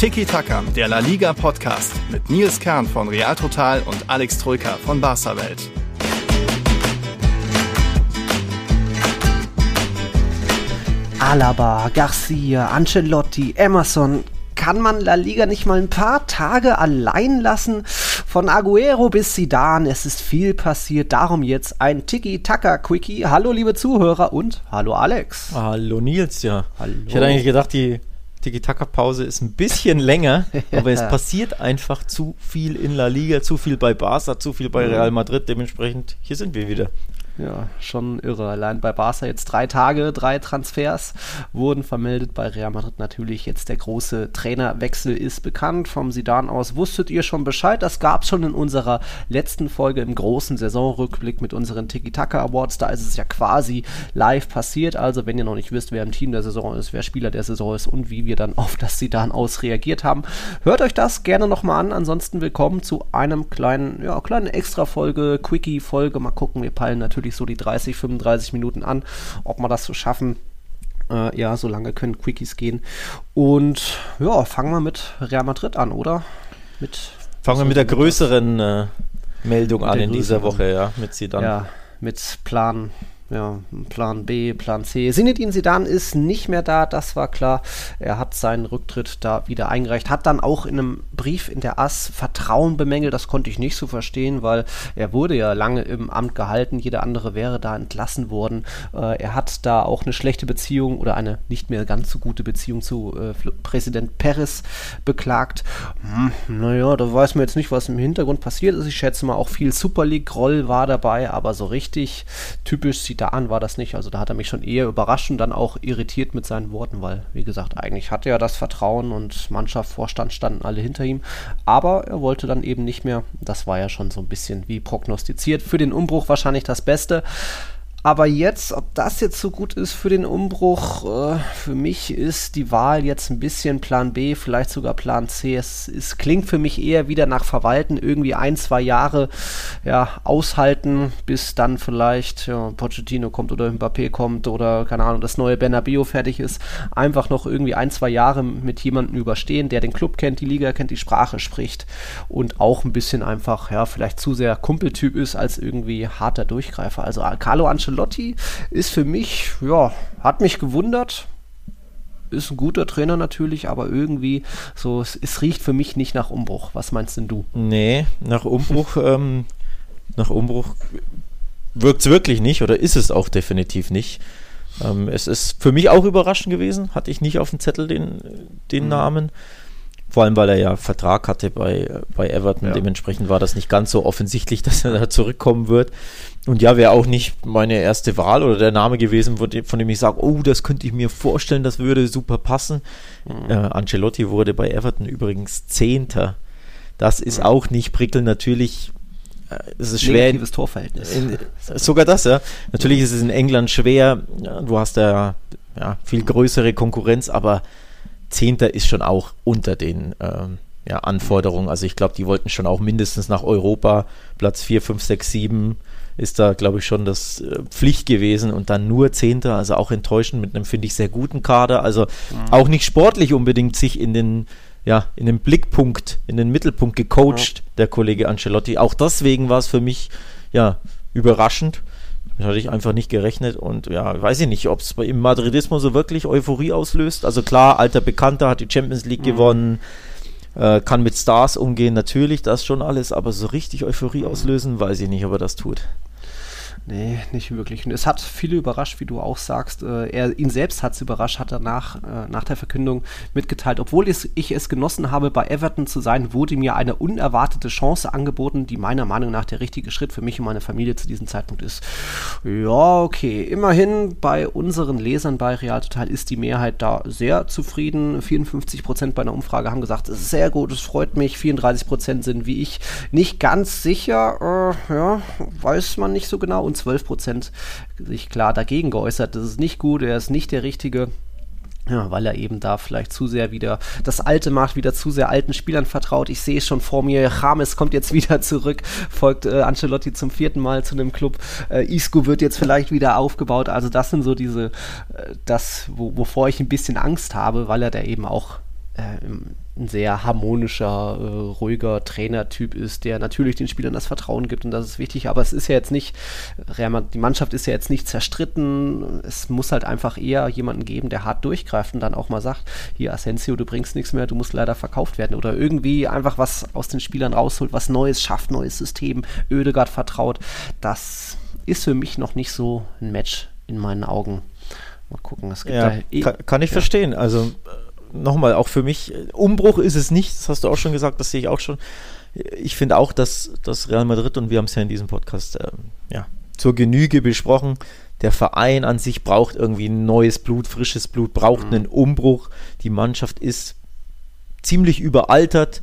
Tiki Taka, der La Liga Podcast mit Nils Kern von Real Total und Alex Troika von Barca Welt. Alaba, Garcia, Ancelotti, Emerson, kann man La Liga nicht mal ein paar Tage allein lassen? Von Aguero bis Zidane, es ist viel passiert. Darum jetzt ein Tiki-Taka-Quickie. Hallo, liebe Zuhörer und hallo, Alex. Hallo, Nils, ja. Hallo. Ich hätte eigentlich gedacht, die Tiki-Taka-Pause ist ein bisschen länger, aber es passiert einfach zu viel in La Liga, zu viel bei Barca, zu viel bei Real Madrid. Dementsprechend, hier sind wir wieder. Ja, schon irre. Allein bei Barca jetzt drei Tage, drei Transfers wurden vermeldet. Bei Real Madrid natürlich jetzt der große Trainerwechsel ist bekannt. Vom Sidan aus wusstet ihr schon Bescheid. Das gab es schon in unserer letzten Folge im großen Saisonrückblick mit unseren Tiki-Taka Awards. Da ist es ja quasi live passiert. Also wenn ihr noch nicht wisst, wer im Team der Saison ist, wer Spieler der Saison ist und wie wir dann auf das Sidan aus reagiert haben, hört euch das gerne nochmal an. Ansonsten willkommen zu einem kleinen, ja, kleinen Extra-Folge, Quickie-Folge. Mal gucken, wir peilen natürlich wirklich so die 30, 35 Minuten an, ob wir das so schaffen. Äh, ja, so lange können Quickies gehen. Und ja, fangen wir mit Real Madrid an, oder? Mit, fangen wir mit der größeren äh, Meldung an in dieser Woche, ja, mit sie dann. Ja, mit Plan ja, Plan B, Plan C. Sinedin Sidan ist nicht mehr da, das war klar. Er hat seinen Rücktritt da wieder eingereicht, hat dann auch in einem Brief in der AS Vertrauen bemängelt, das konnte ich nicht so verstehen, weil er wurde ja lange im Amt gehalten, jeder andere wäre da entlassen worden. Äh, er hat da auch eine schlechte Beziehung oder eine nicht mehr ganz so gute Beziehung zu äh, Präsident Perez beklagt. Hm, naja, da weiß man jetzt nicht, was im Hintergrund passiert ist. Ich schätze mal, auch viel Super League-Roll war dabei, aber so richtig typisch Sidan an war das nicht. Also da hat er mich schon eher überrascht und dann auch irritiert mit seinen Worten, weil, wie gesagt, eigentlich hatte er das Vertrauen und Mannschaft, Vorstand standen alle hinter ihm. Aber er wollte dann eben nicht mehr. Das war ja schon so ein bisschen wie prognostiziert. Für den Umbruch wahrscheinlich das Beste. Aber jetzt, ob das jetzt so gut ist für den Umbruch, äh, für mich ist die Wahl jetzt ein bisschen Plan B, vielleicht sogar Plan C. Es, es klingt für mich eher wieder nach Verwalten, irgendwie ein, zwei Jahre ja, aushalten, bis dann vielleicht ja, Pochettino kommt oder Mbappé kommt oder keine Ahnung, das neue Bernabeu fertig ist. Einfach noch irgendwie ein, zwei Jahre mit jemandem überstehen, der den Club kennt, die Liga kennt, die Sprache spricht und auch ein bisschen einfach, ja, vielleicht zu sehr Kumpeltyp ist als irgendwie harter Durchgreifer. Also Carlo Ancelotti Ancelotti ist für mich, ja, hat mich gewundert. Ist ein guter Trainer natürlich, aber irgendwie so, es, es riecht für mich nicht nach Umbruch. Was meinst denn du? Nee, nach Umbruch, ähm, nach Umbruch wirkt es wirklich nicht oder ist es auch definitiv nicht. Ähm, es ist für mich auch überraschend gewesen, hatte ich nicht auf dem Zettel den, den mhm. Namen. Vor allem, weil er ja Vertrag hatte bei, bei Everton. Ja. Dementsprechend war das nicht ganz so offensichtlich, dass er da zurückkommen wird. Und ja, wäre auch nicht meine erste Wahl oder der Name gewesen, von dem ich sage, oh, das könnte ich mir vorstellen, das würde super passen. Mhm. Äh, Ancelotti wurde bei Everton übrigens Zehnter. Das ist mhm. auch nicht prickelnd. Natürlich äh, es ist schwer. Negatives Torverhältnis. In, sogar das, ja. Natürlich ist es in England schwer. Du hast da ja, viel größere Konkurrenz, aber Zehnter ist schon auch unter den ähm, ja, Anforderungen. Also ich glaube, die wollten schon auch mindestens nach Europa. Platz 4, 5, 6, 7 ist da, glaube ich, schon das äh, Pflicht gewesen und dann nur Zehnter, also auch enttäuschend mit einem, finde ich, sehr guten Kader. Also mhm. auch nicht sportlich unbedingt sich in den, ja, in den Blickpunkt, in den Mittelpunkt gecoacht, ja. der Kollege Ancelotti. Auch deswegen war es für mich, ja, überraschend. Das hatte ich einfach nicht gerechnet und ja, weiß ich nicht, ob es im Madridismo so wirklich Euphorie auslöst. Also klar, alter Bekannter hat die Champions League mhm. gewonnen, äh, kann mit Stars umgehen, natürlich, das schon alles, aber so richtig Euphorie auslösen, weiß ich nicht, ob er das tut. Nee, nicht wirklich. Und es hat viele überrascht, wie du auch sagst. Äh, er, ihn selbst hat es überrascht, hat er nach, äh, nach der Verkündung mitgeteilt. Obwohl es, ich es genossen habe, bei Everton zu sein, wurde mir eine unerwartete Chance angeboten, die meiner Meinung nach der richtige Schritt für mich und meine Familie zu diesem Zeitpunkt ist. Ja, okay. Immerhin bei unseren Lesern bei Real Total ist die Mehrheit da sehr zufrieden. 54 Prozent bei einer Umfrage haben gesagt, es ist sehr gut, es freut mich. 34 Prozent sind wie ich nicht ganz sicher. Äh, ja, weiß man nicht so genau. Und 12 Prozent sich klar dagegen geäußert. Das ist nicht gut, er ist nicht der Richtige. Ja, weil er eben da vielleicht zu sehr wieder das Alte macht, wieder zu sehr alten Spielern vertraut. Ich sehe schon vor mir, James kommt jetzt wieder zurück, folgt äh, Ancelotti zum vierten Mal zu einem Club. Äh, Isco wird jetzt vielleicht wieder aufgebaut. Also das sind so diese, äh, das, wo, wovor ich ein bisschen Angst habe, weil er da eben auch äh, ein sehr harmonischer, äh, ruhiger Trainertyp ist, der natürlich den Spielern das Vertrauen gibt und das ist wichtig, aber es ist ja jetzt nicht, die Mannschaft ist ja jetzt nicht zerstritten, es muss halt einfach eher jemanden geben, der hart durchgreift und dann auch mal sagt, hier Asensio, du bringst nichts mehr, du musst leider verkauft werden. Oder irgendwie einfach was aus den Spielern rausholt, was Neues schafft, neues System, Ödegard vertraut, das ist für mich noch nicht so ein Match in meinen Augen. Mal gucken, es gibt ja, da eh, kann, kann, ich ja. verstehen, also nochmal, auch für mich, Umbruch ist es nicht, das hast du auch schon gesagt, das sehe ich auch schon. Ich finde auch, dass, dass Real Madrid, und wir haben es ja in diesem Podcast äh, ja, zur Genüge besprochen, der Verein an sich braucht irgendwie neues Blut, frisches Blut, braucht mhm. einen Umbruch. Die Mannschaft ist ziemlich überaltert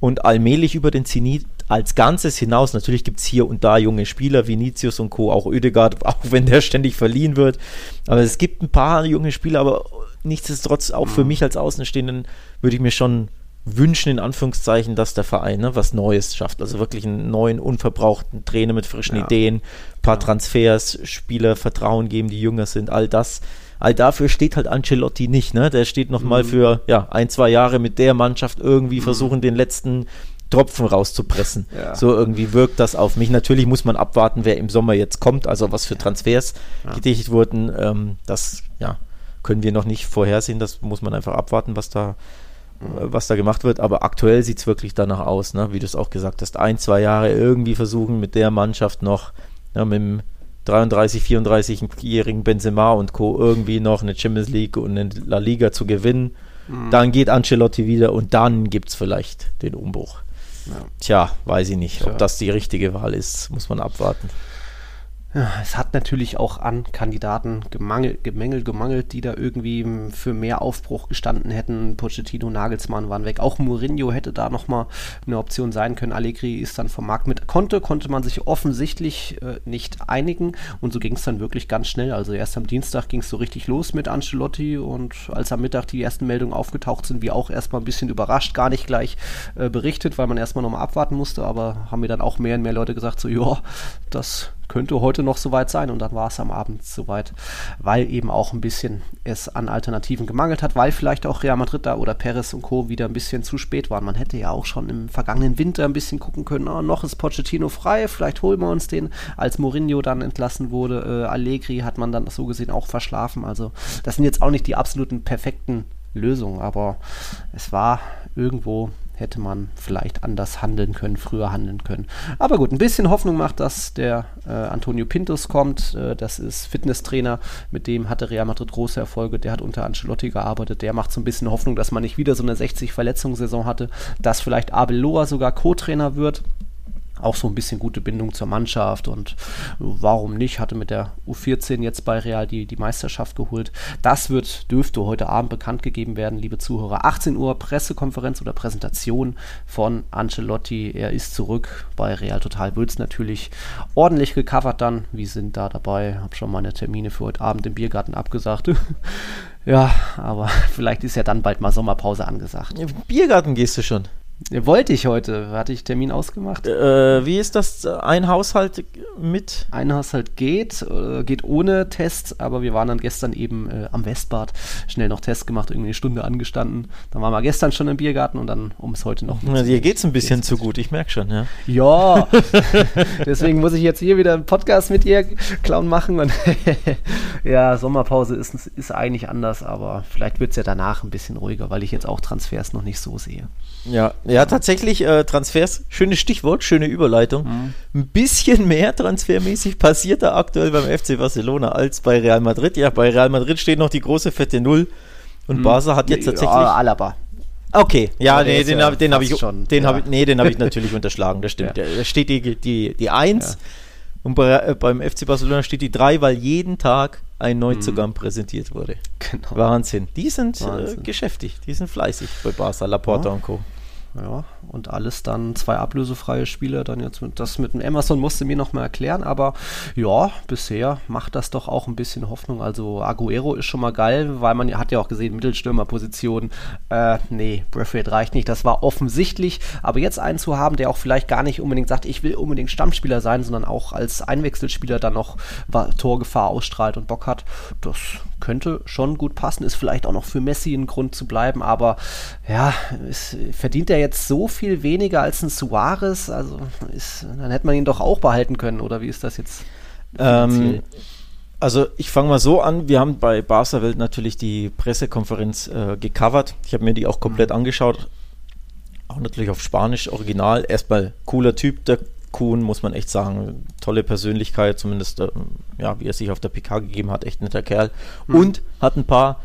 und allmählich über den Zenit als Ganzes hinaus. Natürlich gibt es hier und da junge Spieler, Vinicius und Co., auch Oedegaard, auch wenn der ständig verliehen wird. Aber es gibt ein paar junge Spieler, aber nichtsdestotrotz auch für mhm. mich als Außenstehenden würde ich mir schon wünschen, in Anführungszeichen, dass der Verein ne, was Neues schafft. Also wirklich einen neuen, unverbrauchten Trainer mit frischen ja. Ideen, paar ja. Transfers, Spieler Vertrauen geben, die jünger sind, all das. All dafür steht halt Ancelotti nicht. Ne? Der steht nochmal mhm. für ja, ein, zwei Jahre mit der Mannschaft irgendwie mhm. versuchen, den letzten Tropfen rauszupressen. Ja. So irgendwie wirkt das auf mich. Natürlich muss man abwarten, wer im Sommer jetzt kommt, also was für Transfers ja. getätigt wurden. Ähm, das, ja, können wir noch nicht vorhersehen. Das muss man einfach abwarten, was da, was da gemacht wird. Aber aktuell sieht es wirklich danach aus, ne? wie du es auch gesagt hast. Ein, zwei Jahre irgendwie versuchen mit der Mannschaft noch, ja, mit dem 33, 34-jährigen Benzema und Co. irgendwie noch eine Champions League und eine La Liga zu gewinnen. Mhm. Dann geht Ancelotti wieder und dann gibt es vielleicht den Umbruch. Ja. Tja, weiß ich nicht. Ob das die richtige Wahl ist, muss man abwarten. Es hat natürlich auch an Kandidaten gemangelt, gemangelt, gemangelt, die da irgendwie für mehr Aufbruch gestanden hätten. Pochettino, Nagelsmann waren weg. Auch Mourinho hätte da nochmal eine Option sein können. Allegri ist dann vom Markt mit. Konnte, konnte man sich offensichtlich äh, nicht einigen. Und so ging es dann wirklich ganz schnell. Also erst am Dienstag ging es so richtig los mit Ancelotti. Und als am Mittag die ersten Meldungen aufgetaucht sind, wir auch erstmal ein bisschen überrascht, gar nicht gleich äh, berichtet, weil man erstmal nochmal abwarten musste. Aber haben mir dann auch mehr und mehr Leute gesagt, so, ja, das könnte heute noch soweit sein und dann war es am Abend soweit, weil eben auch ein bisschen es an Alternativen gemangelt hat, weil vielleicht auch Real Madrid da oder Perez und Co. wieder ein bisschen zu spät waren. Man hätte ja auch schon im vergangenen Winter ein bisschen gucken können, oh, noch ist Pochettino frei, vielleicht holen wir uns den. Als Mourinho dann entlassen wurde, äh, Allegri hat man dann so gesehen auch verschlafen. Also das sind jetzt auch nicht die absoluten perfekten Lösungen, aber es war irgendwo hätte man vielleicht anders handeln können, früher handeln können. Aber gut, ein bisschen Hoffnung macht, dass der äh, Antonio Pintus kommt. Äh, das ist Fitnesstrainer, mit dem hatte Real Madrid große Erfolge. Der hat unter Ancelotti gearbeitet. Der macht so ein bisschen Hoffnung, dass man nicht wieder so eine 60-Verletzungssaison hatte, dass vielleicht Abel Loa sogar Co-Trainer wird auch so ein bisschen gute Bindung zur Mannschaft und warum nicht, hatte mit der U14 jetzt bei Real die, die Meisterschaft geholt. Das wird, dürfte heute Abend bekannt gegeben werden, liebe Zuhörer. 18 Uhr Pressekonferenz oder Präsentation von Ancelotti. Er ist zurück bei Real Total. Wird natürlich ordentlich gecovert dann. Wir sind da dabei. Hab schon meine Termine für heute Abend im Biergarten abgesagt. ja, aber vielleicht ist ja dann bald mal Sommerpause angesagt. Im Biergarten gehst du schon. Wollte ich heute. Hatte ich Termin ausgemacht? Äh, wie ist das? Ein Haushalt mit? Ein Haushalt geht, äh, geht ohne Tests, aber wir waren dann gestern eben äh, am Westbad, schnell noch Tests gemacht, irgendwie eine Stunde angestanden. Dann waren wir gestern schon im Biergarten und dann, um es heute noch. Ja, dir geht es ein bisschen zu gut, ich merke schon, ja. Ja, deswegen muss ich jetzt hier wieder einen Podcast mit ihr, Clown, machen. Und ja, Sommerpause ist, ist eigentlich anders, aber vielleicht wird es ja danach ein bisschen ruhiger, weil ich jetzt auch Transfers noch nicht so sehe. Ja, ja, tatsächlich äh, Transfers, schönes Stichwort, schöne Überleitung. Mhm. Ein bisschen mehr transfermäßig passiert da aktuell beim FC Barcelona als bei Real Madrid. Ja, bei Real Madrid steht noch die große fette Null und mhm. Barca hat jetzt tatsächlich. Ja, Alaba. Okay, ja, ja nee, den, ja den habe ich schon. Den ja. habe ich, nee, den habe ich natürlich unterschlagen, das stimmt. Da steht die, die, die 1 und bei, äh, beim FC Barcelona steht die 3, weil jeden Tag ein Neuzugang mhm. präsentiert wurde. Genau. Wahnsinn. Die sind äh, Wahnsinn. Äh, geschäftig, die sind fleißig bei Barca, Laporta und Co. Ja, und alles dann zwei ablösefreie Spieler. Dann jetzt mit, das mit dem Emerson musste mir noch mal erklären, aber ja, bisher macht das doch auch ein bisschen Hoffnung. Also Aguero ist schon mal geil, weil man hat ja auch gesehen, Mittelstürmerposition. Äh, nee, Braithwaite reicht nicht. Das war offensichtlich, aber jetzt einen zu haben, der auch vielleicht gar nicht unbedingt sagt, ich will unbedingt Stammspieler sein, sondern auch als Einwechselspieler dann noch Torgefahr ausstrahlt und Bock hat, das könnte schon gut passen. Ist vielleicht auch noch für Messi ein Grund zu bleiben, aber ja, es verdient er jetzt so viel weniger als ein Suarez, also ist, dann hätte man ihn doch auch behalten können, oder wie ist das jetzt? Ähm, also ich fange mal so an, wir haben bei Barca Welt natürlich die Pressekonferenz äh, gecovert. Ich habe mir die auch komplett mhm. angeschaut. Auch natürlich auf Spanisch, original. Erstmal cooler Typ, der Kuhn, muss man echt sagen. Tolle Persönlichkeit, zumindest äh, ja, wie er sich auf der PK gegeben hat, echt netter Kerl. Mhm. Und hat ein paar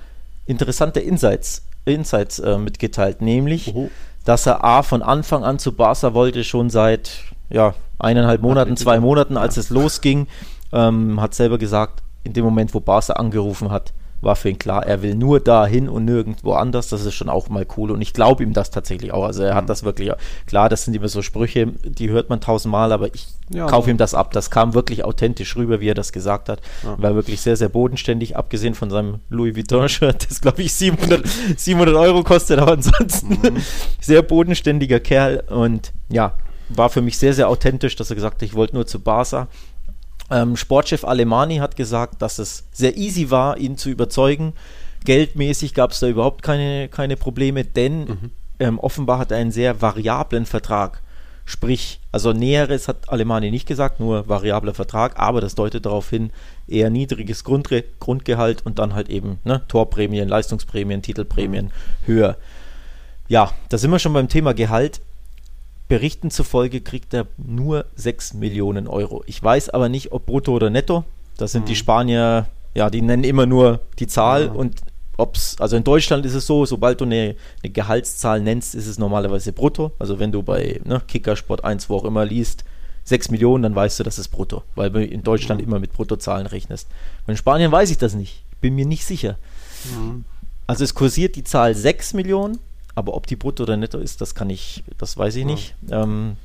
interessante Insights, Insights äh, mitgeteilt, nämlich, Oho dass er A von Anfang an zu Barca wollte, schon seit ja, eineinhalb Monaten, zwei Monaten, als es losging. Ähm, hat selber gesagt, in dem Moment, wo Barca angerufen hat, war für ihn klar, er will nur dahin und nirgendwo anders. Das ist schon auch mal cool und ich glaube ihm das tatsächlich auch. Also er hat mhm. das wirklich, klar, das sind immer so Sprüche, die hört man tausendmal, aber ich ja, kaufe ihm das ab. Das kam wirklich authentisch rüber, wie er das gesagt hat. Ja. War wirklich sehr, sehr bodenständig, abgesehen von seinem Louis Vuitton-Shirt, das glaube ich 700, 700 Euro kostet, aber ansonsten mhm. sehr bodenständiger Kerl und ja, war für mich sehr, sehr authentisch, dass er gesagt hat, ich wollte nur zu Barca. Ähm, Sportchef Alemani hat gesagt, dass es sehr easy war, ihn zu überzeugen. Geldmäßig gab es da überhaupt keine, keine Probleme, denn mhm. ähm, offenbar hat er einen sehr variablen Vertrag. Sprich, also Näheres hat Alemani nicht gesagt, nur variabler Vertrag, aber das deutet darauf hin, eher niedriges Grundre Grundgehalt und dann halt eben ne, Torprämien, Leistungsprämien, Titelprämien mhm. höher. Ja, da sind wir schon beim Thema Gehalt. Berichten zufolge kriegt er nur 6 Millionen Euro. Ich weiß aber nicht, ob brutto oder netto. Das sind mhm. die Spanier, ja, die nennen immer nur die Zahl ja. und ob's, also in Deutschland ist es so, sobald du eine, eine, Gehaltszahl nennst, ist es normalerweise brutto. Also wenn du bei ne, Kickersport 1, wo auch immer liest, 6 Millionen, dann weißt du, das ist brutto, weil du in Deutschland mhm. immer mit Bruttozahlen rechnest. in Spanien weiß ich das nicht. Bin mir nicht sicher. Mhm. Also es kursiert die Zahl 6 Millionen aber ob die brutto oder netto ist, das kann ich, das weiß ich ja. nicht. Ähm,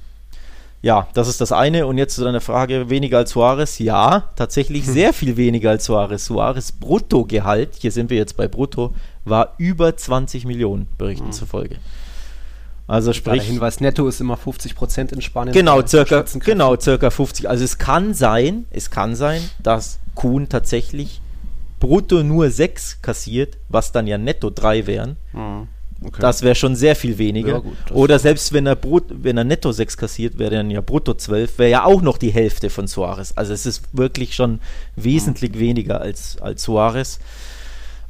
ja, das ist das eine. Und jetzt zu deiner Frage, weniger als Suarez? Ja, tatsächlich hm. sehr viel weniger als Suarez. Suarez Bruttogehalt, hier sind wir jetzt bei Brutto, war über 20 Millionen, Berichten hm. zufolge. Also sprich. Der Hinweis, netto ist immer 50 Prozent in Spanien. Genau, circa, genau, circa 50. Also es kann sein, es kann sein, dass Kuhn tatsächlich brutto nur 6 kassiert, was dann ja netto 3 wären. Mhm. Okay. Das wäre schon sehr viel weniger. Ja, gut, Oder selbst wenn er, Brut, wenn er netto 6 kassiert, wäre dann ja brutto 12, wäre ja auch noch die Hälfte von Suarez. Also es ist wirklich schon wesentlich mhm. weniger als, als Suarez.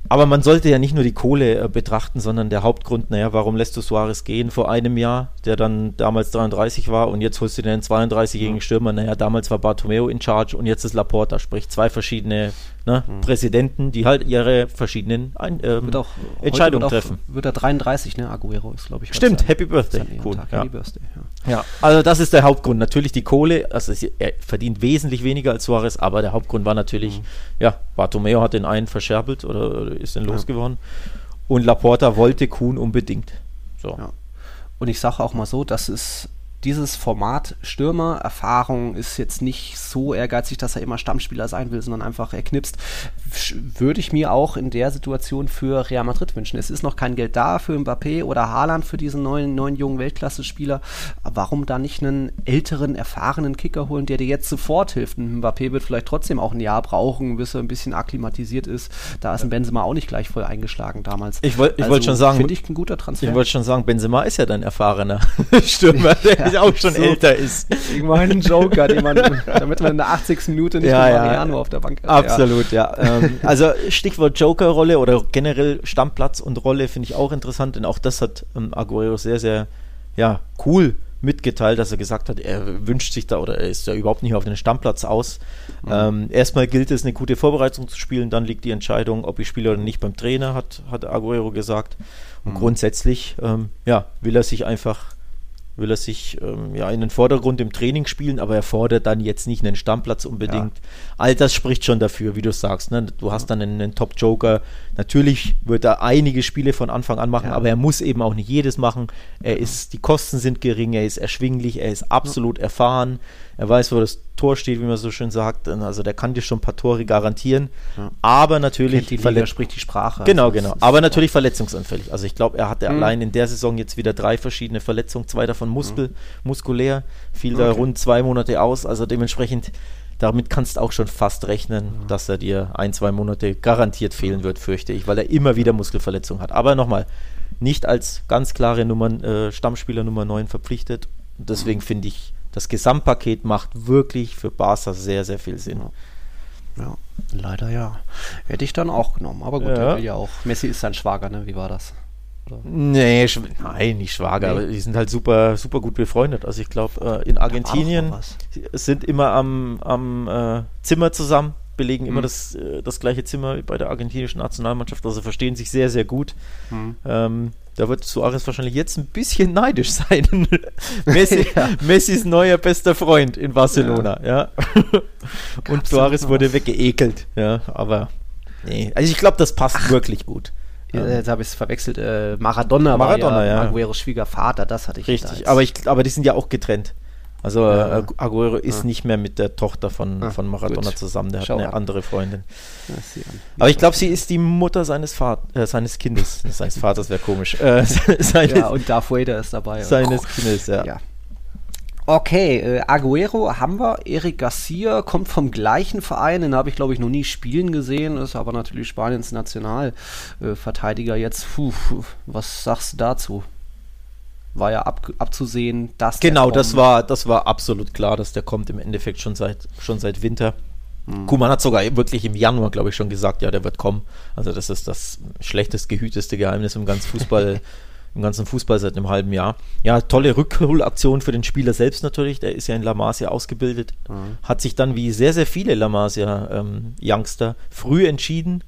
Aber man sollte ja nicht nur die Kohle äh, betrachten, sondern der Hauptgrund, naja, warum lässt du Suarez gehen vor einem Jahr, der dann damals 33 war und jetzt holst du den 32-jährigen Stürmer, naja, damals war Bartomeo in charge und jetzt ist Laporta, sprich zwei verschiedene ne, mhm. Präsidenten, die halt ihre verschiedenen Ein ähm, auch, Entscheidungen wird auch, treffen. Wird er 33, ne? Aguero ist, glaube ich. Stimmt, Happy Birthday. Cool. Ja. Happy Birthday, ja. ja. also das ist der Hauptgrund. Natürlich die Kohle, also er verdient wesentlich weniger als Suarez, aber der Hauptgrund war natürlich, mhm. ja, Bartomeo hat den einen verscherbelt oder ist den losgeworden und Laporta wollte Kuhn unbedingt. So. Und ich sage auch mal so, das ist dieses Format Stürmer, Erfahrung ist jetzt nicht so ehrgeizig, dass er immer Stammspieler sein will, sondern einfach er knipst, würde ich mir auch in der Situation für Real Madrid wünschen. Es ist noch kein Geld da für Mbappé oder Haaland für diesen neuen, neuen jungen Weltklasse-Spieler. Warum da nicht einen älteren, erfahrenen Kicker holen, der dir jetzt sofort hilft? Ein Mbappé wird vielleicht trotzdem auch ein Jahr brauchen, bis er ein bisschen akklimatisiert ist. Da ist ein Benzema auch nicht gleich voll eingeschlagen damals. Ich wollte also, wollt schon sagen, finde ich ein guter Transfer. Ich wollte schon sagen, Benzema ist ja dein erfahrener Stürmer, der ja, auch schon so, älter ist. Irgendwann einen Joker, den man, damit man in der 80. Minute nicht ja, Mariano ja. auf der Bank hat. Absolut, ja. ja. Ähm, also Stichwort Joker-Rolle oder generell Stammplatz und Rolle finde ich auch interessant, denn auch das hat ähm, Aguero sehr, sehr ja, cool mitgeteilt, dass er gesagt hat, er wünscht sich da oder er ist ja überhaupt nicht auf den Stammplatz aus. Mhm. Ähm, erstmal gilt es, eine gute Vorbereitung zu spielen, dann liegt die Entscheidung, ob ich spiele oder nicht beim Trainer, hat, hat Aguero gesagt. Und mhm. grundsätzlich, ähm, ja, will er sich einfach will er sich ähm, ja in den Vordergrund im Training spielen, aber er fordert dann jetzt nicht einen Stammplatz unbedingt. Ja. All das spricht schon dafür, wie du sagst. Ne? Du hast dann einen, einen Top-Joker. Natürlich wird er einige Spiele von Anfang an machen, ja. aber er muss eben auch nicht jedes machen. Er ist, die Kosten sind gering, er ist erschwinglich, er ist absolut erfahren. Er weiß, wo das Tor steht, wie man so schön sagt. Also der kann dir schon ein paar Tore garantieren. Ja. Aber natürlich. die Liga, spricht die Sprache. Genau, also genau. Aber natürlich verletzungsanfällig. Also ich glaube, er hatte mhm. allein in der Saison jetzt wieder drei verschiedene Verletzungen, zwei davon Muskel, mhm. muskulär, fiel okay. da rund zwei Monate aus. Also dementsprechend, damit kannst du auch schon fast rechnen, mhm. dass er dir ein, zwei Monate garantiert fehlen wird, fürchte ich, weil er immer wieder Muskelverletzungen hat. Aber nochmal, nicht als ganz klare Nummer, äh, Stammspieler Nummer 9 verpflichtet. Deswegen mhm. finde ich, das Gesamtpaket macht wirklich für Barca sehr, sehr viel Sinn. Ja, leider ja. Hätte ich dann auch genommen. Aber gut, ja. ja auch. Messi ist sein Schwager, ne? Wie war das? Oder? Nee, nein, nicht Schwager, nee. aber die sind halt super, super gut befreundet. Also ich glaube, äh, in Argentinien sind immer am, am äh, Zimmer zusammen, belegen mhm. immer das, äh, das gleiche Zimmer bei der argentinischen Nationalmannschaft, also verstehen sich sehr, sehr gut. Mhm. Ähm, da wird Suarez wahrscheinlich jetzt ein bisschen neidisch sein. Messi, ja. Messis neuer bester Freund in Barcelona, ja. ja. Und Suarez wurde weggeekelt, ja, aber nee. Also ich glaube, das passt Ach. wirklich gut. Ja, jetzt habe ich es verwechselt. Äh, Maradona, Maradona war ja, ja. Agueros Schwiegervater, das hatte ich. Richtig, aber, ich, aber die sind ja auch getrennt. Also ja. äh, Aguero ist ja. nicht mehr mit der Tochter von, von Maradona gut. zusammen, der Schau hat eine an. andere Freundin. Aber ich glaube, sie ist die Mutter seines, Vater, äh, seines Kindes. seines Vaters wäre komisch. Äh, seines, ja, und Darth Vader ist dabei. Seines oh. Kindes, ja. ja. Okay, äh, Aguero haben wir. Eric Garcia kommt vom gleichen Verein, den habe ich glaube ich noch nie spielen gesehen, ist aber natürlich Spaniens Nationalverteidiger jetzt. Puh, was sagst du dazu? War ja ab, abzusehen, dass genau, das war das war absolut klar, dass der kommt im Endeffekt schon seit schon seit Winter. Mhm. Kuman hat sogar wirklich im Januar, glaube ich, schon gesagt, ja, der wird kommen. Also das ist das schlechtest gehüteste Geheimnis im ganzen Fußball, im ganzen Fußball seit einem halben Jahr. Ja, tolle Rückholaktion für den Spieler selbst natürlich. Der ist ja in La Masia ausgebildet, mhm. hat sich dann wie sehr sehr viele La Masia ähm, Youngster früh entschieden,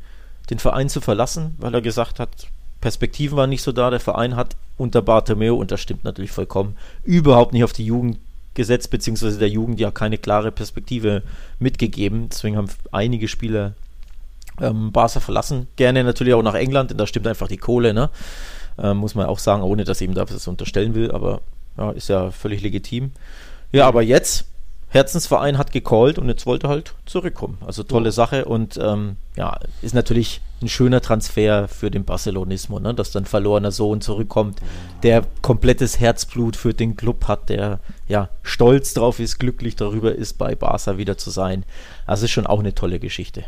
den Verein zu verlassen, weil er gesagt hat, Perspektiven waren nicht so da. Der Verein hat unter Bartomeu, und das stimmt natürlich vollkommen, überhaupt nicht auf die Jugend gesetzt, beziehungsweise der Jugend ja keine klare Perspektive mitgegeben. Deswegen haben einige Spieler ähm, Barca verlassen. Gerne natürlich auch nach England, denn da stimmt einfach die Kohle, ne? Ähm, muss man auch sagen, ohne dass ich ihm das unterstellen will, aber ja, ist ja völlig legitim. Ja, aber jetzt Herzensverein hat gecallt und jetzt wollte er halt zurückkommen. Also tolle Sache und ähm, ja, ist natürlich ein schöner Transfer für den Barcelonismo, ne? dass dann verlorener Sohn zurückkommt, der komplettes Herzblut für den Club hat, der ja stolz drauf ist, glücklich darüber ist, bei Barca wieder zu sein. Also ist schon auch eine tolle Geschichte.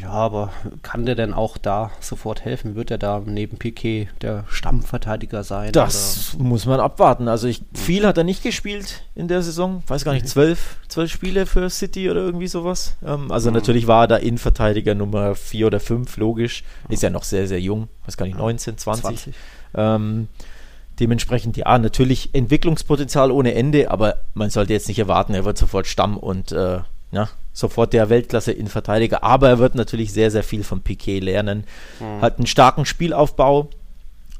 Ja, aber kann der denn auch da sofort helfen? Wird er da neben Piquet der Stammverteidiger sein? Das oder? muss man abwarten. Also ich, viel hat er nicht gespielt in der Saison. Weiß gar nicht, zwölf, zwölf Spiele für City oder irgendwie sowas. Ähm, also mhm. natürlich war er da Innenverteidiger Nummer vier oder fünf, logisch. Ist ja noch sehr, sehr jung. Weiß gar nicht, 19, 20. 20. Ähm, dementsprechend, ja, natürlich Entwicklungspotenzial ohne Ende, aber man sollte jetzt nicht erwarten, er wird sofort Stamm und äh, ja, sofort der Weltklasse-Innenverteidiger, aber er wird natürlich sehr, sehr viel von Piquet lernen. Mhm. Hat einen starken Spielaufbau.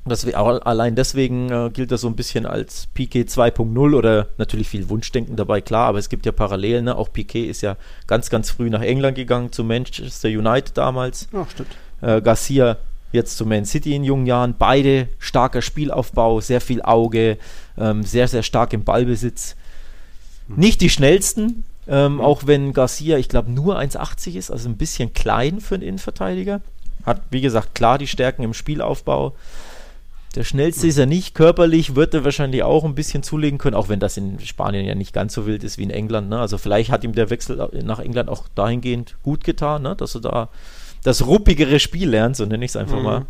Das, allein deswegen äh, gilt er so ein bisschen als Piquet 2.0 oder natürlich viel Wunschdenken dabei, klar, aber es gibt ja Parallelen. Ne? Auch Piquet ist ja ganz, ganz früh nach England gegangen, zu Manchester United damals. Ach, stimmt. Äh, Garcia jetzt zu Man City in jungen Jahren. Beide starker Spielaufbau, sehr viel Auge, ähm, sehr, sehr stark im Ballbesitz. Mhm. Nicht die schnellsten, ähm, mhm. Auch wenn Garcia, ich glaube, nur 1,80 ist, also ein bisschen klein für einen Innenverteidiger. Hat, wie gesagt, klar die Stärken im Spielaufbau. Der schnellste ist er nicht. Körperlich wird er wahrscheinlich auch ein bisschen zulegen können, auch wenn das in Spanien ja nicht ganz so wild ist wie in England. Ne? Also vielleicht hat ihm der Wechsel nach England auch dahingehend gut getan, ne? dass er da das ruppigere Spiel lernt, so nenne ich es einfach mhm. mal.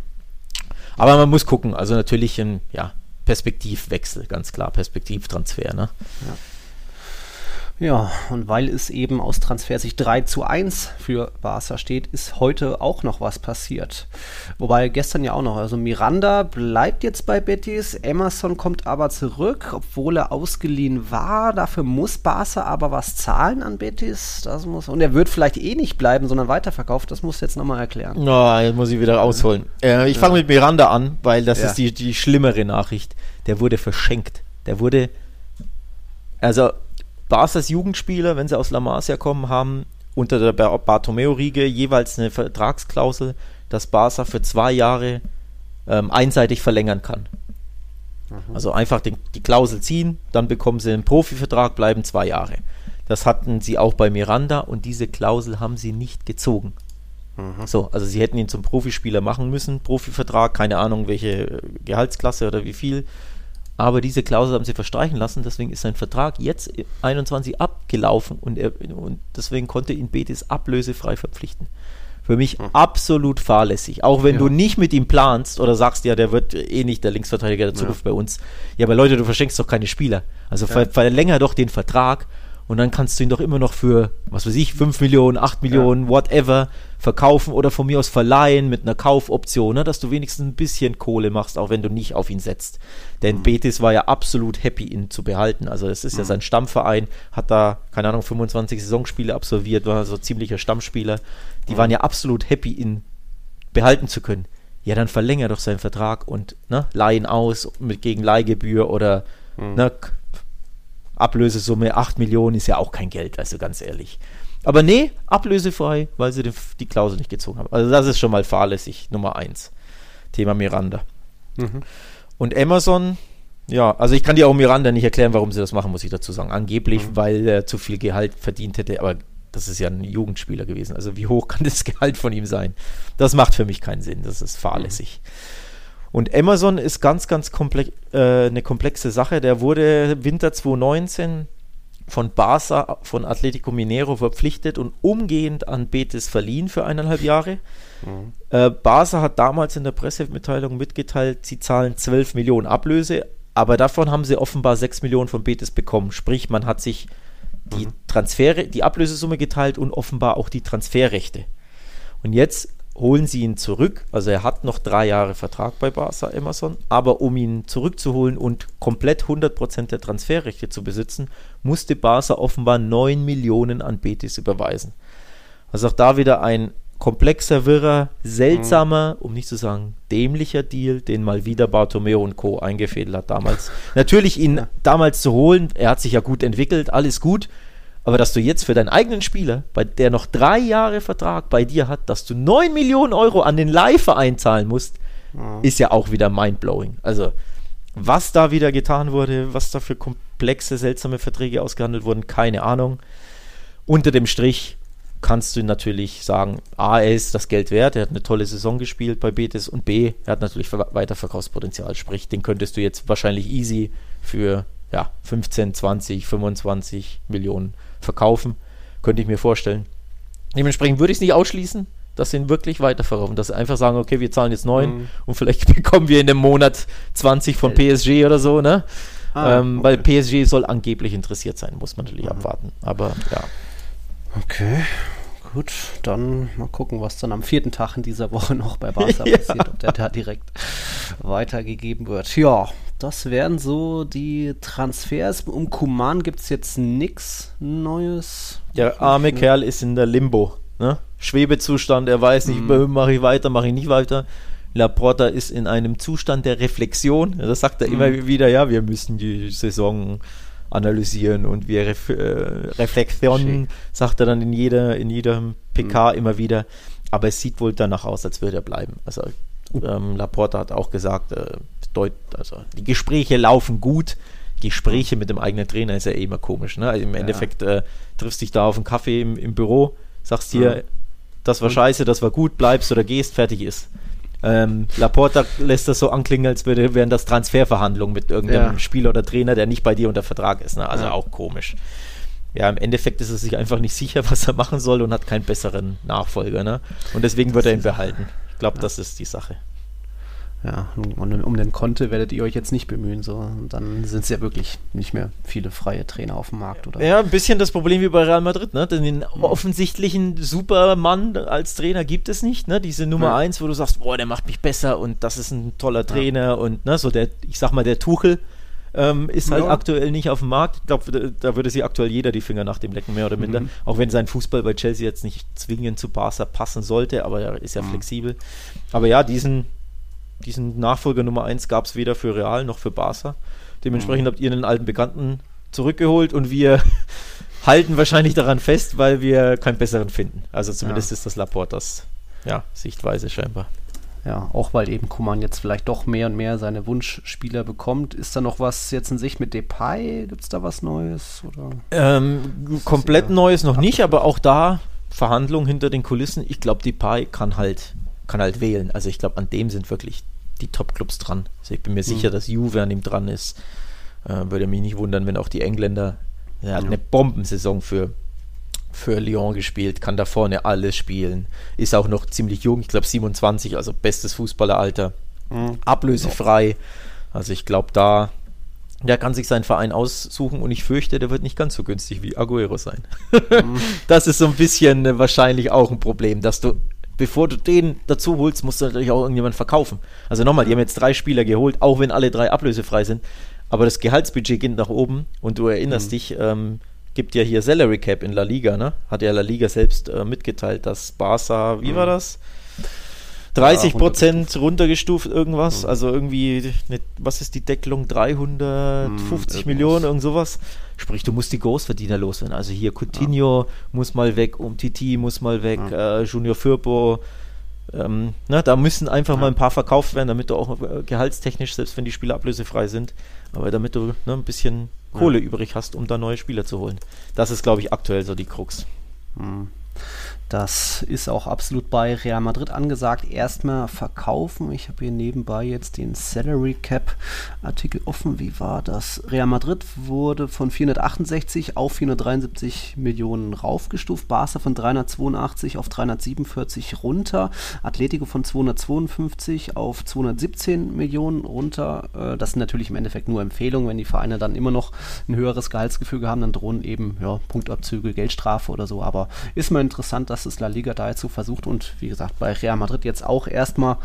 Aber man muss gucken. Also natürlich ein ja, Perspektivwechsel, ganz klar, Perspektivtransfer. Ne? Ja. Ja, und weil es eben aus Transfersicht 3 zu 1 für Barca steht, ist heute auch noch was passiert. Wobei gestern ja auch noch. Also Miranda bleibt jetzt bei Betis, Emerson kommt aber zurück, obwohl er ausgeliehen war. Dafür muss Barca aber was zahlen an Betis. Das muss, und er wird vielleicht eh nicht bleiben, sondern weiterverkauft. Das muss jetzt nochmal erklären. No, jetzt muss ich wieder ausholen. Äh, ich fange ja. mit Miranda an, weil das ja. ist die, die schlimmere Nachricht. Der wurde verschenkt Der wurde, also Barca's Jugendspieler, wenn sie aus La Masia kommen, haben unter der Bartomeo-Riege jeweils eine Vertragsklausel, dass Barca für zwei Jahre ähm, einseitig verlängern kann. Mhm. Also einfach die, die Klausel ziehen, dann bekommen sie einen Profivertrag, bleiben zwei Jahre. Das hatten sie auch bei Miranda und diese Klausel haben sie nicht gezogen. Mhm. So, also sie hätten ihn zum Profispieler machen müssen, Profivertrag, keine Ahnung welche Gehaltsklasse oder wie viel. Aber diese Klausel haben sie verstreichen lassen, deswegen ist sein Vertrag jetzt 21 abgelaufen und, er, und deswegen konnte ihn Betis ablösefrei verpflichten. Für mich hm. absolut fahrlässig. Auch wenn ja. du nicht mit ihm planst oder sagst, ja, der wird eh nicht der Linksverteidiger der Zukunft ja. bei uns. Ja, aber Leute, du verschenkst doch keine Spieler. Also ja. verlänger doch den Vertrag und dann kannst du ihn doch immer noch für, was weiß ich, 5 Millionen, 8 Millionen, ja. whatever, verkaufen oder von mir aus verleihen mit einer Kaufoption, ne, dass du wenigstens ein bisschen Kohle machst, auch wenn du nicht auf ihn setzt. Denn mhm. Betis war ja absolut happy, ihn zu behalten. Also es ist mhm. ja sein Stammverein, hat da, keine Ahnung, 25 Saisonspiele absolviert, war so ziemlicher Stammspieler. Die mhm. waren ja absolut happy, ihn behalten zu können. Ja, dann verlänger doch seinen Vertrag und ne, leihen aus mit gegen Leihgebühr oder mhm. ne, Ablösesumme 8 Millionen ist ja auch kein Geld, also ganz ehrlich. Aber nee, ablösefrei, weil sie die, die Klausel nicht gezogen haben. Also das ist schon mal fahrlässig, Nummer 1. Thema Miranda. Mhm. Und Amazon, ja, also ich kann dir auch Miranda nicht erklären, warum sie das machen, muss ich dazu sagen. Angeblich, mhm. weil er zu viel Gehalt verdient hätte, aber das ist ja ein Jugendspieler gewesen. Also wie hoch kann das Gehalt von ihm sein? Das macht für mich keinen Sinn, das ist fahrlässig. Mhm. Und Amazon ist ganz, ganz komplex, äh, eine komplexe Sache. Der wurde Winter 2019 von Barca, von Atletico Mineiro verpflichtet und umgehend an Betis verliehen für eineinhalb Jahre. Mhm. Äh, Barca hat damals in der Pressemitteilung mitgeteilt, sie zahlen 12 Millionen Ablöse, aber davon haben sie offenbar 6 Millionen von Betis bekommen. Sprich, man hat sich die mhm. Transfere, die Ablösesumme geteilt und offenbar auch die Transferrechte. Und jetzt holen sie ihn zurück. Also er hat noch drei Jahre Vertrag bei Barca Emerson, aber um ihn zurückzuholen und komplett 100% der Transferrechte zu besitzen, musste Barca offenbar 9 Millionen an Betis überweisen. Also auch da wieder ein komplexer, wirrer, seltsamer, mhm. um nicht zu sagen dämlicher Deal, den mal wieder Bartomeo und Co. eingefädelt hat damals. Natürlich ihn damals zu holen, er hat sich ja gut entwickelt, alles gut, aber dass du jetzt für deinen eigenen Spieler, bei der noch drei Jahre Vertrag bei dir hat, dass du 9 Millionen Euro an den Leihverein zahlen musst, mhm. ist ja auch wieder mindblowing. Also, was da wieder getan wurde, was da für komplexe, seltsame Verträge ausgehandelt wurden, keine Ahnung. Unter dem Strich kannst du natürlich sagen, A, er ist das Geld wert, er hat eine tolle Saison gespielt bei Betis und B, er hat natürlich Weiterverkaufspotenzial, sprich, den könntest du jetzt wahrscheinlich easy für ja, 15, 20, 25 Millionen verkaufen. Könnte ich mir vorstellen. Dementsprechend würde ich es nicht ausschließen, dass sie ihn wirklich weiterverkaufen. Dass sie einfach sagen, okay, wir zahlen jetzt 9 mhm. und vielleicht bekommen wir in dem Monat 20 von PSG oder so, ne? Ah, ähm, okay. Weil PSG soll angeblich interessiert sein, muss man natürlich mhm. abwarten. Aber ja. Okay. Gut, dann mal gucken, was dann am vierten Tag in dieser Woche noch bei Barca ja. passiert, ob der da direkt weitergegeben wird. Ja, das wären so die Transfers. Um Kuman gibt es jetzt nichts Neues. Der arme ne? Kerl ist in der Limbo. Ne? Schwebezustand, er weiß nicht, mhm. mache ich weiter, mache ich nicht weiter. Laporta ist in einem Zustand der Reflexion. Das sagt er mhm. immer wieder, ja, wir müssen die Saison analysieren und wir Ref äh, Reflexionen, sagt er dann in jeder, in jedem PK mhm. immer wieder. Aber es sieht wohl danach aus, als würde er bleiben. Also ähm, Laporta hat auch gesagt, äh, deut, also die Gespräche laufen gut. Gespräche mit dem eigenen Trainer ist ja eh immer komisch. Ne? Also Im Endeffekt äh, triffst dich da auf einen Kaffee im, im Büro, sagst dir, ja. das war scheiße, das war gut, bleibst oder gehst, fertig ist. Ähm, Laporta lässt das so anklingen, als würde, wären das Transferverhandlungen mit irgendeinem ja. Spieler oder Trainer, der nicht bei dir unter Vertrag ist. Ne? Also ja. auch komisch. Ja, im Endeffekt ist er sich einfach nicht sicher, was er machen soll und hat keinen besseren Nachfolger. Ne? Und deswegen das wird er ihn behalten. Ich glaube, ja. das ist die Sache. Ja, und um den Konte werdet ihr euch jetzt nicht bemühen, so. Und dann sind es ja wirklich nicht mehr viele freie Trainer auf dem Markt, oder? Ja, ein bisschen das Problem wie bei Real Madrid, ne? Den mhm. offensichtlichen Supermann als Trainer gibt es nicht, ne? Diese Nummer ja. eins, wo du sagst, boah, der macht mich besser und das ist ein toller Trainer ja. und ne, so der, ich sag mal, der Tuchel. Ähm, ist halt ja. aktuell nicht auf dem Markt. Ich glaube, da würde sich aktuell jeder die Finger nach dem lecken, mehr oder minder. Mhm. Auch wenn sein Fußball bei Chelsea jetzt nicht zwingend zu Barca passen sollte, aber er ist ja mhm. flexibel. Aber ja, diesen, diesen Nachfolger Nummer 1 gab es weder für Real noch für Barca. Dementsprechend mhm. habt ihr einen alten Bekannten zurückgeholt und wir halten wahrscheinlich daran fest, weil wir keinen besseren finden. Also zumindest ja. ist das Laportas ja, Sichtweise scheinbar. Ja, auch weil eben Kuman jetzt vielleicht doch mehr und mehr seine Wunschspieler bekommt. Ist da noch was jetzt in Sicht mit Depay? Gibt es da was Neues? Oder? Ähm, komplett Neues noch nicht, aber auch da Verhandlungen hinter den Kulissen. Ich glaube, Depay kann halt, kann halt wählen. Also ich glaube, an dem sind wirklich die Top-Clubs dran. Also ich bin mir mhm. sicher, dass Juve an ihm dran ist. Äh, würde mich nicht wundern, wenn auch die Engländer. Er hat ja. eine Bombensaison für für Lyon gespielt, kann da vorne alles spielen, ist auch noch ziemlich jung, ich glaube 27, also bestes Fußballeralter, mhm. ablösefrei. Also ich glaube, da der kann sich seinen Verein aussuchen und ich fürchte, der wird nicht ganz so günstig wie Aguero sein. Mhm. das ist so ein bisschen äh, wahrscheinlich auch ein Problem, dass du, bevor du den dazu holst, musst du natürlich auch irgendjemand verkaufen. Also nochmal, die haben jetzt drei Spieler geholt, auch wenn alle drei ablösefrei sind, aber das Gehaltsbudget geht nach oben und du erinnerst mhm. dich, ähm, gibt ja hier Salary Cap in La Liga, ne? Hat ja La Liga selbst äh, mitgeteilt, dass Barca, wie mhm. war das? 30 Prozent ja, runtergestuft irgendwas, mhm. also irgendwie, ne, was ist die Deckelung? 350 mhm, Millionen, irgend sowas. Sprich, du musst die Großverdiener loswerden. Also hier Coutinho ja. muss mal weg, Umtiti muss mal weg, ja. äh, Junior Firpo. Ähm, na, da müssen einfach mal ein paar verkauft werden, damit du auch äh, gehaltstechnisch, selbst wenn die Spieler ablösefrei sind, aber damit du ne, ein bisschen Kohle übrig hast, um da neue Spieler zu holen. Das ist, glaube ich, aktuell so die Krux. Mhm. Das ist auch absolut bei Real Madrid angesagt. Erstmal verkaufen. Ich habe hier nebenbei jetzt den Salary Cap Artikel offen. Wie war das? Real Madrid wurde von 468 auf 473 Millionen raufgestuft. Barca von 382 auf 347 runter. Atletico von 252 auf 217 Millionen runter. Äh, das sind natürlich im Endeffekt nur Empfehlungen. Wenn die Vereine dann immer noch ein höheres Gehaltsgefüge haben, dann drohen eben ja, Punktabzüge, Geldstrafe oder so. Aber ist mal interessant, dass dass es La Liga da jetzt so versucht und wie gesagt bei Real Madrid jetzt auch erstmal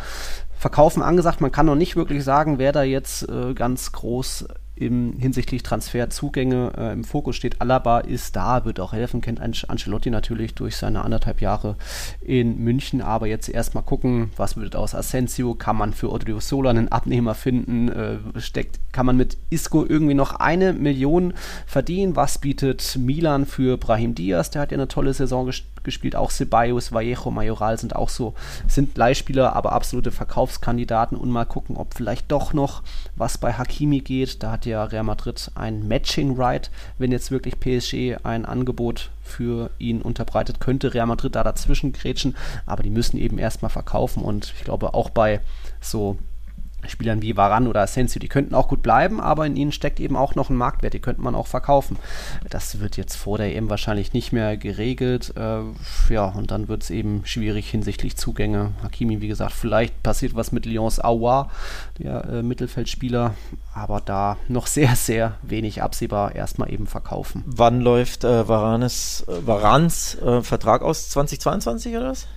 Verkaufen angesagt. Man kann noch nicht wirklich sagen, wer da jetzt äh, ganz groß im, hinsichtlich Transferzugänge äh, im Fokus steht. Alaba ist da, wird auch helfen, kennt Ancelotti natürlich durch seine anderthalb Jahre in München, aber jetzt erstmal gucken, was wird aus Asensio, kann man für Odriozola einen Abnehmer finden, äh, steckt, kann man mit Isco irgendwie noch eine Million verdienen, was bietet Milan für Brahim Diaz, der hat ja eine tolle Saison gespielt gespielt. Auch Ceballos, Vallejo, Majoral sind auch so, sind Leihspieler, aber absolute Verkaufskandidaten. Und mal gucken, ob vielleicht doch noch was bei Hakimi geht. Da hat ja Real Madrid ein Matching Right. Wenn jetzt wirklich PSG ein Angebot für ihn unterbreitet, könnte Real Madrid da dazwischen grätschen. Aber die müssen eben erstmal verkaufen. Und ich glaube, auch bei so Spielern wie Varan oder Asensio, die könnten auch gut bleiben, aber in ihnen steckt eben auch noch ein Marktwert, die könnte man auch verkaufen. Das wird jetzt vor der EM wahrscheinlich nicht mehr geregelt. Äh, ja, und dann wird es eben schwierig hinsichtlich Zugänge. Hakimi, wie gesagt, vielleicht passiert was mit Lyons Aouar, der äh, Mittelfeldspieler, aber da noch sehr, sehr wenig absehbar. Erstmal eben verkaufen. Wann läuft äh, Varanes, äh, Varans äh, Vertrag aus? 2022 oder was?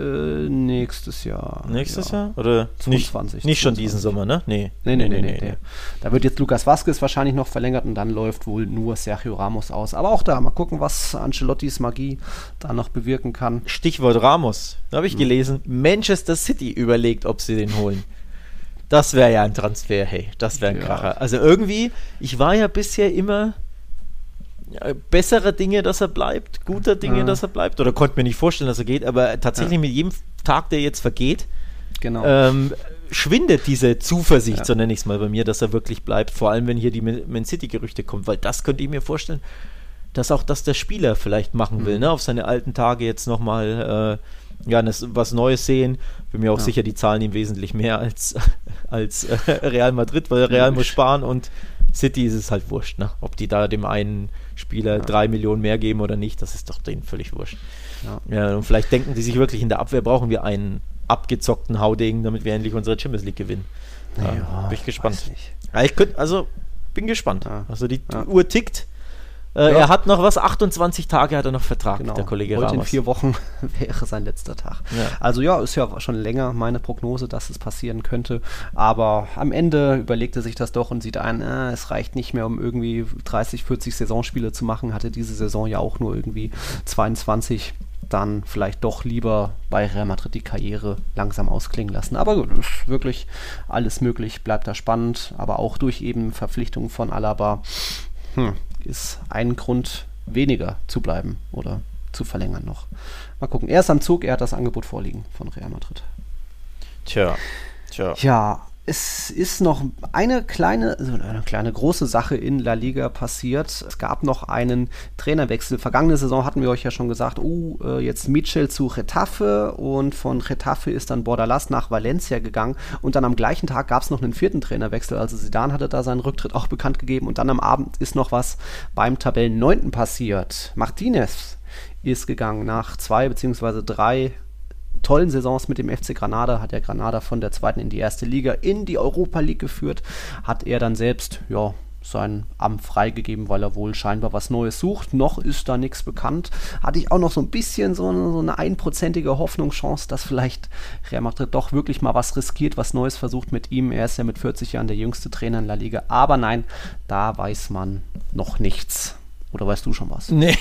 Äh, nächstes Jahr. Nächstes ja. Jahr? Oder 22, nicht, nicht schon diesen Sommer, ne? Nee. Nee, nee, nee, nee, nee, nee. Da wird jetzt Lukas Vasquez wahrscheinlich noch verlängert und dann läuft wohl nur Sergio Ramos aus. Aber auch da, mal gucken, was Ancelottis Magie da noch bewirken kann. Stichwort Ramos. Da habe ich hm. gelesen, Manchester City überlegt, ob sie den holen. Das wäre ja ein Transfer, hey, das wäre ein ja. Kracher. Also irgendwie, ich war ja bisher immer bessere Dinge, dass er bleibt, guter Dinge, ja. dass er bleibt. Oder konnte mir nicht vorstellen, dass er geht, aber tatsächlich ja. mit jedem Tag, der jetzt vergeht, genau. ähm, schwindet diese Zuversicht, ja. so nenne ich es mal bei mir, dass er wirklich bleibt. Vor allem, wenn hier die Man City-Gerüchte kommen, weil das könnte ich mir vorstellen, dass auch das der Spieler vielleicht machen will, mhm. ne? auf seine alten Tage jetzt nochmal äh, ja, was Neues sehen. Bin mir auch ja. sicher, die zahlen ihm wesentlich mehr als, als äh, Real Madrid, weil Real muss sparen und City ist es halt wurscht, ne? ob die da dem einen Spieler ja. drei Millionen mehr geben oder nicht, das ist doch denen völlig wurscht. Ja. ja. und vielleicht denken die sich wirklich, in der Abwehr brauchen wir einen abgezockten Haudegen, damit wir endlich unsere Champions League gewinnen. Ja, bin ich gespannt. ich könnt, also bin gespannt. Also die Uhr tickt. Äh, ja. Er hat noch was, 28 Tage hat er noch Vertrag, genau. der Kollege Heute Ramos. in vier Wochen wäre sein letzter Tag. Ja. Also ja, ist ja schon länger meine Prognose, dass es passieren könnte. Aber am Ende überlegt er sich das doch und sieht ein, äh, es reicht nicht mehr, um irgendwie 30, 40 Saisonspiele zu machen. Hatte diese Saison ja auch nur irgendwie 22 dann vielleicht doch lieber bei Real Madrid die Karriere langsam ausklingen lassen. Aber gut, ist wirklich alles möglich, bleibt da spannend, aber auch durch eben Verpflichtungen von Alaba hm, ist ein Grund weniger zu bleiben oder zu verlängern noch. Mal gucken. Er ist am Zug, er hat das Angebot vorliegen von Real Madrid. Tja, tja. Ja, es ist noch eine kleine, also eine kleine große Sache in La Liga passiert. Es gab noch einen Trainerwechsel. Vergangene Saison hatten wir euch ja schon gesagt, oh, jetzt Mitchell zu Retafe und von Retafe ist dann Bordalas nach Valencia gegangen und dann am gleichen Tag gab es noch einen vierten Trainerwechsel. Also Zidane hatte da seinen Rücktritt auch bekannt gegeben und dann am Abend ist noch was beim Tabellen 9. passiert. Martinez ist gegangen nach zwei beziehungsweise drei tollen Saisons mit dem FC Granada, hat er Granada von der zweiten in die erste Liga in die Europa League geführt, hat er dann selbst, ja, sein Amt freigegeben, weil er wohl scheinbar was Neues sucht. Noch ist da nichts bekannt. Hatte ich auch noch so ein bisschen so eine, so eine einprozentige Hoffnungschance, dass vielleicht Real Madrid doch wirklich mal was riskiert, was Neues versucht mit ihm. Er ist ja mit 40 Jahren der jüngste Trainer in La Liga. Aber nein, da weiß man noch nichts. Oder weißt du schon was? Nee,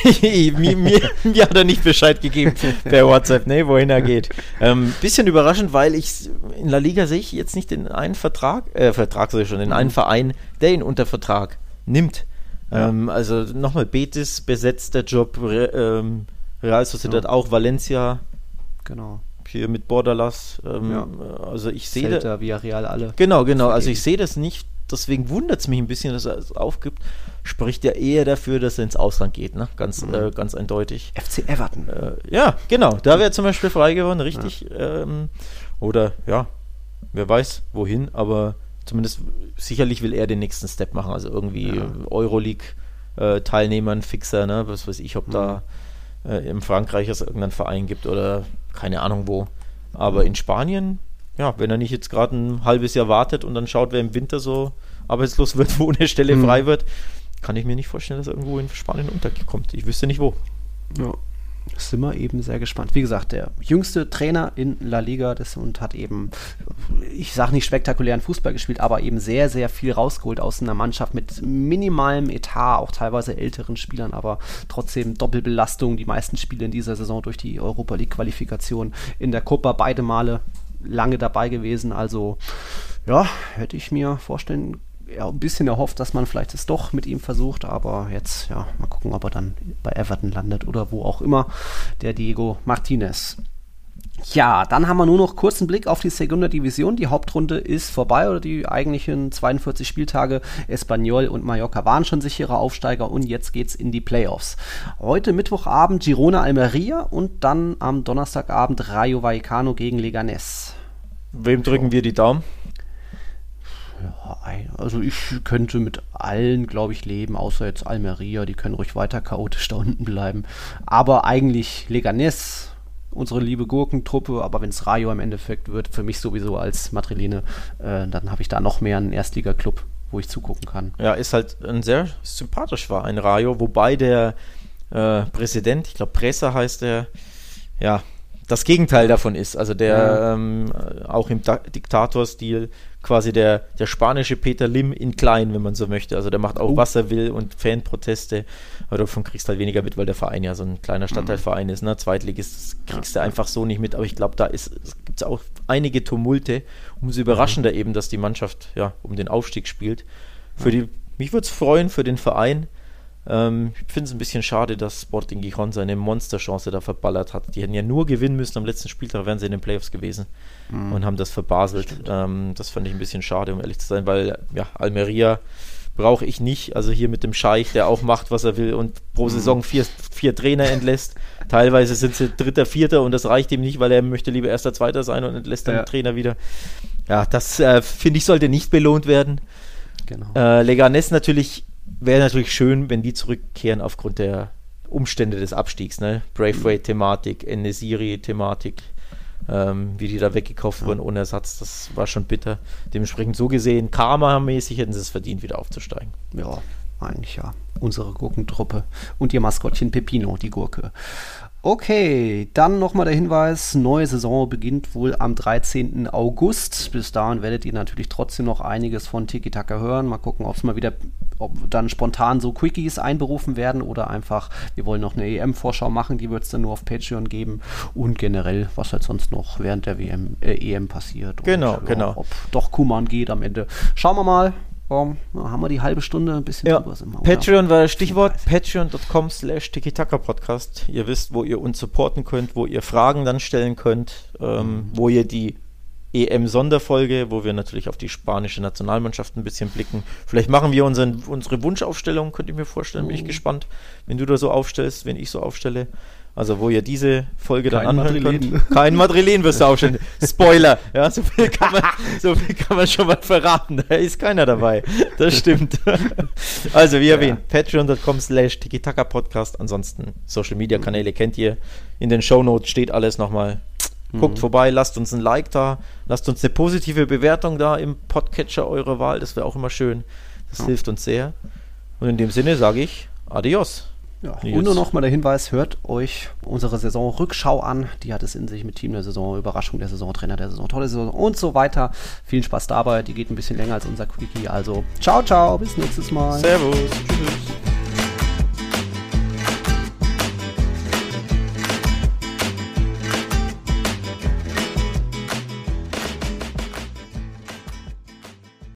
mir, mir, mir, hat er nicht Bescheid gegeben per WhatsApp, nee, wohin er geht. Ähm, bisschen überraschend, weil ich in La Liga sehe ich jetzt nicht den einen Vertrag, äh, Vertrag soll ich schon, den mhm. einen Verein, der ihn unter Vertrag nimmt. Ja. Ähm, also nochmal, Betis besetzt der Job, Re, ähm, Real Sociedad ja. auch, Valencia. Genau. Hier mit Bordalas. Ähm, ja. Also ich sehe. da Real alle. Genau, genau. Also ich sehe das nicht deswegen wundert es mich ein bisschen, dass er es aufgibt. Spricht ja eher dafür, dass er ins Ausland geht, ne? Ganz, mhm. äh, ganz eindeutig. FC Everton. Äh, ja, genau. Da wäre zum Beispiel frei geworden, richtig. Ja. Ähm, oder ja, wer weiß wohin, aber zumindest sicherlich will er den nächsten Step machen. Also irgendwie ja. Euroleague-Teilnehmern, äh, Fixer, ne? Was weiß ich, ob mhm. da äh, in Frankreich es irgendeinen Verein gibt oder keine Ahnung wo. Aber in Spanien ja, wenn er nicht jetzt gerade ein halbes Jahr wartet und dann schaut, wer im Winter so arbeitslos wird, wo eine Stelle mhm. frei wird, kann ich mir nicht vorstellen, dass er irgendwo in Spanien unterkommt. Ich wüsste nicht wo. Ja, sind wir eben sehr gespannt. Wie gesagt, der jüngste Trainer in La Liga das, und hat eben, ich sage nicht spektakulären Fußball gespielt, aber eben sehr, sehr viel rausgeholt aus einer Mannschaft mit minimalem Etat, auch teilweise älteren Spielern, aber trotzdem Doppelbelastung. Die meisten Spiele in dieser Saison durch die Europa League-Qualifikation in der Copa beide Male lange dabei gewesen. Also ja, hätte ich mir vorstellen ja, ein bisschen erhofft, dass man vielleicht es doch mit ihm versucht, aber jetzt, ja, mal gucken, ob er dann bei Everton landet oder wo auch immer, der Diego Martinez. Ja, dann haben wir nur noch kurzen Blick auf die Segunda Division. Die Hauptrunde ist vorbei oder die eigentlichen 42 Spieltage. Espanyol und Mallorca waren schon sichere Aufsteiger und jetzt geht's in die Playoffs. Heute Mittwochabend Girona Almeria und dann am Donnerstagabend Rayo Vallecano gegen Leganés. Wem drücken wir die Daumen? Ja, also ich könnte mit allen, glaube ich, leben, außer jetzt Almeria, die können ruhig weiter chaotisch da unten bleiben. Aber eigentlich Leganés unsere liebe Gurkentruppe, aber wenn es Rayo im Endeffekt wird, für mich sowieso als Madriline, äh, dann habe ich da noch mehr einen Erstliga-Club, wo ich zugucken kann. Ja, ist halt ein sehr sympathisch war ein Rayo, wobei der äh, Präsident, ich glaube Pressa heißt der, ja, das Gegenteil davon ist. Also der ja. ähm, auch im Diktatorstil quasi der, der spanische Peter Lim in klein, wenn man so möchte. Also der macht auch, uh. was er will und Fanproteste. Aber davon kriegst du halt weniger mit, weil der Verein ja so ein kleiner mhm. Stadtteilverein mhm. ist. Ne? Zweitligist kriegst ja. du einfach so nicht mit. Aber ich glaube, da gibt es auch einige Tumulte. Umso überraschender mhm. eben, dass die Mannschaft ja um den Aufstieg spielt. Für die, mich würde es freuen für den Verein, ähm, ich finde es ein bisschen schade, dass Sporting Gijon seine Monsterchance da verballert hat. Die hätten ja nur gewinnen müssen am letzten Spieltag, wären sie in den Playoffs gewesen mhm. und haben das verbaselt. Ähm, das fand ich ein bisschen schade, um ehrlich zu sein, weil ja, Almeria brauche ich nicht. Also hier mit dem Scheich, der auch macht, was er will und pro mhm. Saison vier, vier Trainer entlässt. Teilweise sind sie Dritter, Vierter und das reicht ihm nicht, weil er möchte lieber Erster, Zweiter sein und entlässt dann ja. den Trainer wieder. Ja, das äh, finde ich sollte nicht belohnt werden. Genau. Äh, Leganes natürlich wäre natürlich schön, wenn die zurückkehren aufgrund der Umstände des Abstiegs. Ne? Braithwaite-Thematik, Enesiri-Thematik, ähm, wie die da weggekauft wurden ohne Ersatz, das war schon bitter. Dementsprechend so gesehen, Karma-mäßig hätten sie es verdient, wieder aufzusteigen. Ja, eigentlich ja. Unsere Gurkentruppe und ihr Maskottchen Pepino, die Gurke. Okay, dann nochmal der Hinweis, neue Saison beginnt wohl am 13. August. Bis dahin werdet ihr natürlich trotzdem noch einiges von Tiki Taka hören. Mal gucken, ob es mal wieder, ob dann spontan so Quickies einberufen werden oder einfach, wir wollen noch eine EM-Vorschau machen, die wird es dann nur auf Patreon geben und generell, was halt sonst noch während der WM, äh, EM passiert. Genau, und, genau. Ob doch Kuman geht am Ende. Schauen wir mal. Um, haben wir die halbe Stunde ein bisschen Ja. drüber sind wir? Patreon war das Stichwort. Patreon.com slash Podcast. Ihr wisst, wo ihr uns supporten könnt, wo ihr Fragen dann stellen könnt, ähm, wo ihr die EM-Sonderfolge, wo wir natürlich auf die spanische Nationalmannschaft ein bisschen blicken. Vielleicht machen wir unseren, unsere Wunschaufstellung, könnt ihr mir vorstellen. Bin ich gespannt, wenn du da so aufstellst, wenn ich so aufstelle. Also wo ihr diese Folge dann Kein anhören Madrilen. könnt. Kein Madrilen wirst du aufstellen. Spoiler. Ja, so viel, kann man, so viel kann man schon mal verraten. Da ist keiner dabei. Das stimmt. Also wie erwähnt, patreon.com slash Podcast. Ansonsten Social Media Kanäle kennt ihr. In den Shownotes steht alles nochmal. Guckt vorbei, lasst uns ein Like da, lasst uns eine positive Bewertung da im Podcatcher eurer Wahl. Das wäre auch immer schön. Das Ja. hilft uns sehr. Und in dem Sinne sage ich Adios. Ja, Nils. und nur noch mal der Hinweis, hört euch unsere Saison-Rückschau an. Die hat es in sich mit Team der Saison, Überraschung der Saison, Trainer der Saison, tolle Saison und so weiter. Vielen Spaß dabei. Die geht ein bisschen länger als unser Quickie. Also ciao, ciao, bis nächstes Mal. Servus. Tschüss.